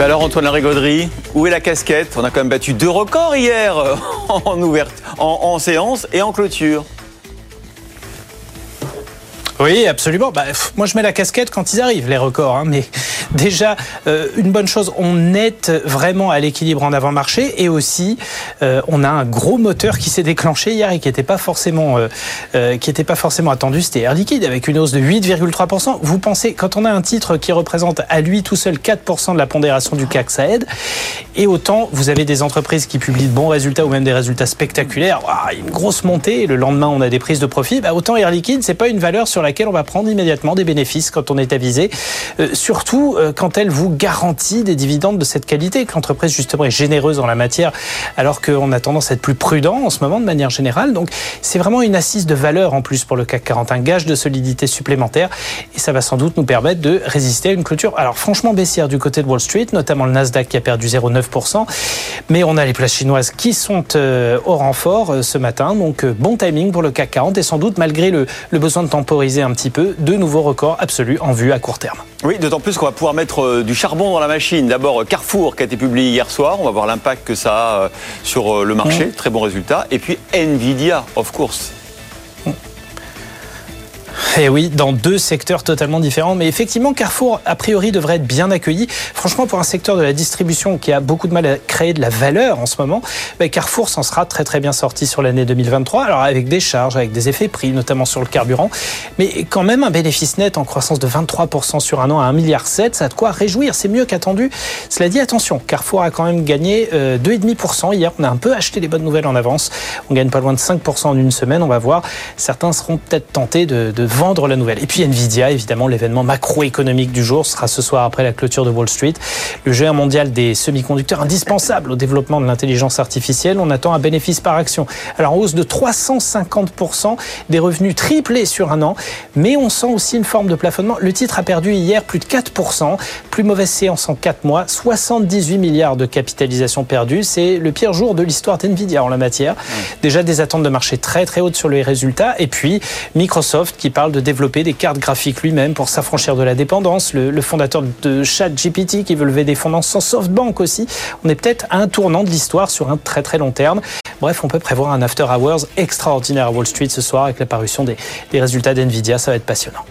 Ben alors Antoine Larigauderie, où est la casquette? On a quand même battu deux records hier en, ouverte, en séance et en clôture. Oui, absolument. Bah, moi, je mets la casquette quand ils arrivent, les records. Hein, mais déjà, euh, une bonne chose, on est vraiment à l'équilibre en avant-marché et aussi, euh, on a un gros moteur qui s'est déclenché hier et qui n'était pas forcément, euh, qui était pas forcément attendu. C'était Air Liquide avec une hausse de 8,3%. Vous pensez, quand on a un titre qui représente à lui tout seul 4% de la pondération du CAC, ça aide. Et autant, vous avez des entreprises qui publient de bons résultats ou même des résultats spectaculaires. une grosse montée. Le lendemain, on a des prises de profit. Bah, autant Air Liquide, c'est pas une valeur sur la laquelle on va prendre immédiatement des bénéfices quand on est avisé, euh, surtout euh, quand elle vous garantit des dividendes de cette qualité, que l'entreprise justement est généreuse en la matière, alors qu'on a tendance à être plus prudent en ce moment de manière générale. Donc c'est vraiment une assise de valeur en plus pour le CAC 40, un gage de solidité supplémentaire, et ça va sans doute nous permettre de résister à une clôture. Alors franchement baissière du côté de Wall Street, notamment le Nasdaq qui a perdu 0,9%, mais on a les places chinoises qui sont euh, au renfort ce matin, donc bon timing pour le CAC 40 et sans doute malgré le, le besoin de temporiser un petit peu de nouveaux records absolus en vue à court terme. Oui, d'autant plus qu'on va pouvoir mettre euh, du charbon dans la machine. D'abord Carrefour qui a été publié hier soir, on va voir l'impact que ça a euh, sur euh, le marché, mmh. très bon résultat. Et puis Nvidia, of course. Et eh oui, dans deux secteurs totalement différents. Mais effectivement, Carrefour, a priori, devrait être bien accueilli. Franchement, pour un secteur de la distribution qui a beaucoup de mal à créer de la valeur en ce moment, ben, Carrefour s'en sera très très bien sorti sur l'année 2023. Alors avec des charges, avec des effets prix, notamment sur le carburant. Mais quand même un bénéfice net en croissance de 23% sur un an à 1,7 milliard, ça a de quoi réjouir. C'est mieux qu'attendu. Cela dit, attention, Carrefour a quand même gagné 2,5% euh, hier. On a un peu acheté les bonnes nouvelles en avance. On gagne pas loin de 5% en une semaine. On va voir. Certains seront peut-être tentés de, de vendre la nouvelle. Et puis Nvidia, évidemment, l'événement macroéconomique du jour sera ce soir après la clôture de Wall Street. Le géant mondial des semi-conducteurs indispensable au développement de l'intelligence artificielle. On attend un bénéfice par action. Alors, en hausse de 350%, des revenus triplés sur un an. Mais on sent aussi une forme de plafonnement. Le titre a perdu hier plus de 4%. Plus mauvaise séance en 4 mois. 78 milliards de capitalisation perdue. C'est le pire jour de l'histoire d'Nvidia en la matière. Déjà des attentes de marché très très hautes sur les résultats. Et puis Microsoft qui parle de développer des cartes graphiques lui-même pour s'affranchir de la dépendance. Le, fondateur de ChatGPT qui veut lever des fonds sans SoftBank aussi. On est peut-être à un tournant de l'histoire sur un très très long terme. Bref, on peut prévoir un after hours extraordinaire à Wall Street ce soir avec l'apparition des, des résultats d'NVIDIA. Ça va être passionnant.